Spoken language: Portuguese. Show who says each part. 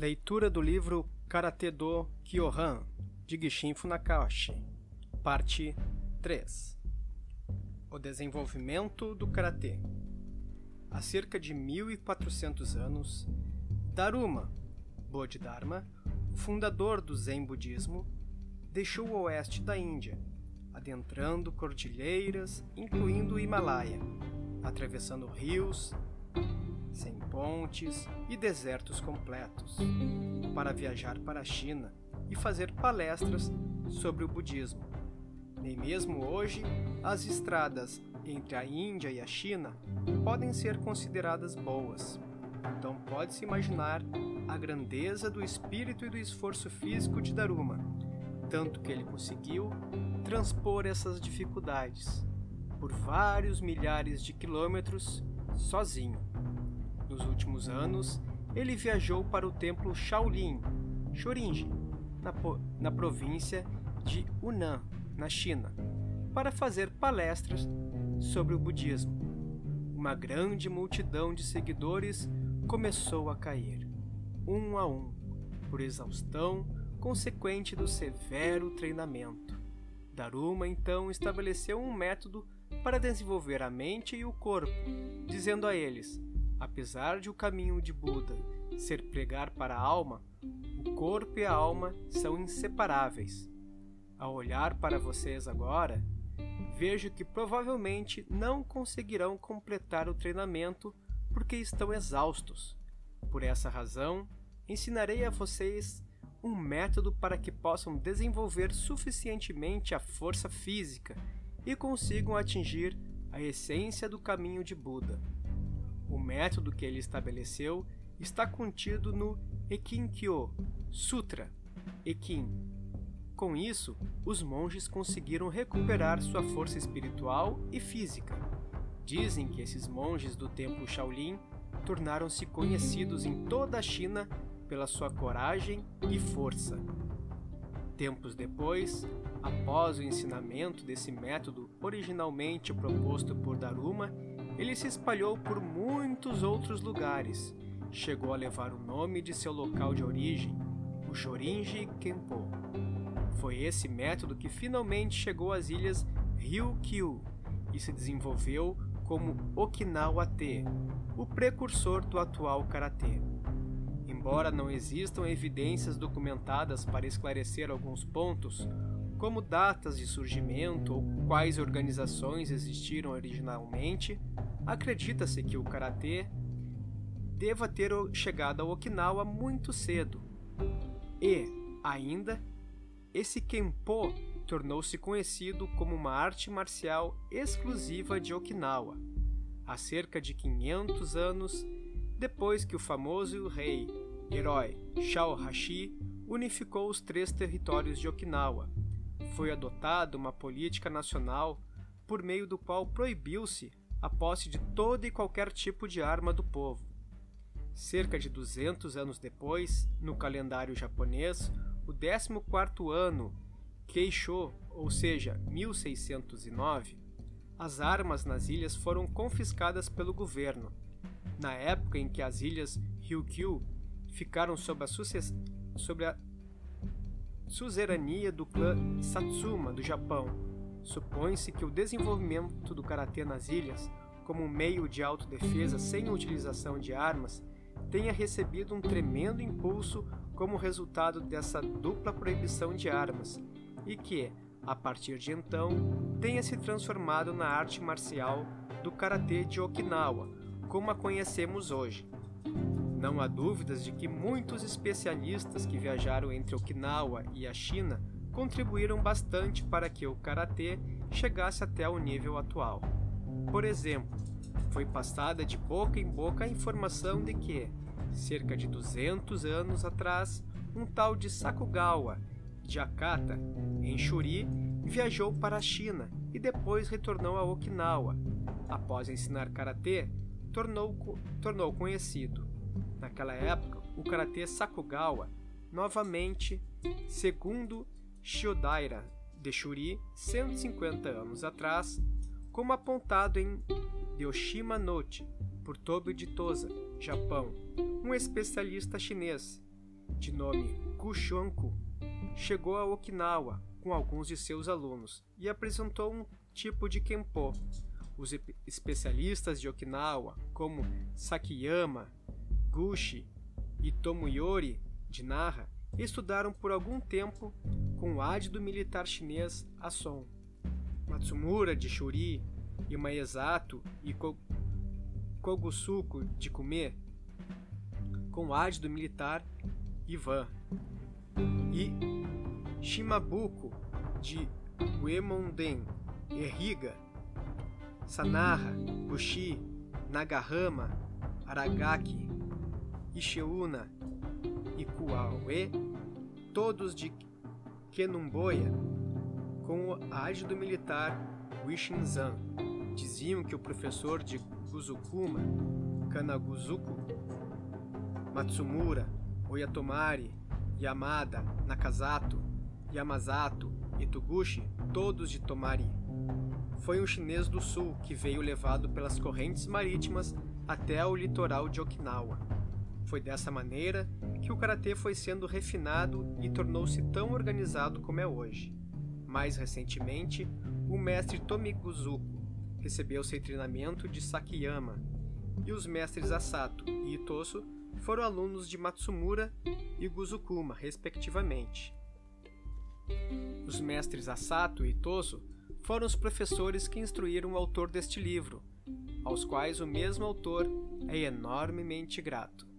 Speaker 1: Leitura do livro Karate do Kyohan, de Gishin Funakashi, parte 3 O desenvolvimento do Karatê. Há cerca de 1400 anos, Daruma Bodhidharma, o fundador do Zen budismo, deixou o oeste da Índia, adentrando cordilheiras, incluindo o Himalaia, atravessando rios, sem pontes e desertos completos, para viajar para a China e fazer palestras sobre o budismo. Nem mesmo hoje, as estradas entre a Índia e a China podem ser consideradas boas. Então pode-se imaginar a grandeza do espírito e do esforço físico de Daruma, tanto que ele conseguiu transpor essas dificuldades por vários milhares de quilômetros sozinho. Nos últimos anos, ele viajou para o templo Shaolin, Shorinji, na, na província de Hunan, na China, para fazer palestras sobre o budismo. Uma grande multidão de seguidores começou a cair, um a um, por exaustão consequente do severo treinamento. Daruma então estabeleceu um método para desenvolver a mente e o corpo, dizendo a eles: Apesar de o caminho de Buda ser pregar para a alma, o corpo e a alma são inseparáveis. Ao olhar para vocês agora, vejo que provavelmente não conseguirão completar o treinamento porque estão exaustos. Por essa razão, ensinarei a vocês um método para que possam desenvolver suficientemente a força física e consigam atingir a essência do caminho de Buda. O método que ele estabeleceu está contido no Ekinkyo Sutra, Ekin. Com isso, os monges conseguiram recuperar sua força espiritual e física. Dizem que esses monges do templo Shaolin tornaram-se conhecidos em toda a China pela sua coragem e força. Tempos depois, após o ensinamento desse método originalmente proposto por Daruma, ele se espalhou por muitos outros lugares. Chegou a levar o nome de seu local de origem, o Shorinji Kenpo. Foi esse método que finalmente chegou às ilhas Ryukyu e se desenvolveu como Okinawa-te, o precursor do atual karatê. Embora não existam evidências documentadas para esclarecer alguns pontos, como datas de surgimento ou quais organizações existiram originalmente, Acredita-se que o karatê deva ter chegado a Okinawa muito cedo. E, ainda, esse Kenpo tornou-se conhecido como uma arte marcial exclusiva de Okinawa, há cerca de 500 anos depois que o famoso rei herói Shao Hashi unificou os três territórios de Okinawa. Foi adotada uma política nacional por meio do qual proibiu-se a posse de todo e qualquer tipo de arma do povo. Cerca de 200 anos depois, no calendário japonês, o 14º ano Keisho, ou seja, 1609, as armas nas ilhas foram confiscadas pelo governo. Na época em que as ilhas Ryukyu ficaram sob a, sob a suzerania do clã Satsuma do Japão, Supõe-se que o desenvolvimento do karatê nas ilhas, como meio de autodefesa sem utilização de armas, tenha recebido um tremendo impulso como resultado dessa dupla proibição de armas, e que, a partir de então, tenha se transformado na arte marcial do karatê de Okinawa, como a conhecemos hoje. Não há dúvidas de que muitos especialistas que viajaram entre Okinawa e a China contribuíram bastante para que o karatê chegasse até o nível atual. Por exemplo, foi passada de boca em boca a informação de que, cerca de 200 anos atrás, um tal de Sakugawa, de Akata, em Shuri, viajou para a China e depois retornou a Okinawa. Após ensinar karatê, tornou, tornou conhecido. Naquela época, o karatê Sakugawa, novamente, segundo Shiodaira de Shuri 150 anos atrás, como apontado em Yoshima Note por Tobio de Tosa, Japão, um especialista chinês, de nome Kushonku, chegou a Okinawa com alguns de seus alunos e apresentou um tipo de Kenpo. Os especialistas de Okinawa, como Sakiyama, Gushi e Tomoyori de Nara, estudaram por algum tempo com o ádido militar chinês Ason. Matsumura de Shuri e Maezato e Kogusuko de Kume com o ádido militar Ivan e Shimabuko de Uemonden e Riga, Sanaha, Bushi, Nagahama, Aragaki, Ishiuna e Kuawe, todos de Kenumboya, com o ágido militar Wishinzan. Diziam que o professor de Guzukuma, Kanaguzuko, Matsumura, Oyatomari, Yamada, Nakazato, Yamazato e Tuguchi, todos de Tomari. Foi um chinês do sul que veio levado pelas correntes marítimas até o litoral de Okinawa. Foi dessa maneira que o karatê foi sendo refinado e tornou-se tão organizado como é hoje. Mais recentemente, o mestre Tomiguzuko recebeu seu treinamento de Sakiyama, e os mestres Asato e Itosu foram alunos de Matsumura e Guzukuma, respectivamente. Os mestres Asato e Itosu foram os professores que instruíram o autor deste livro, aos quais o mesmo autor é enormemente grato.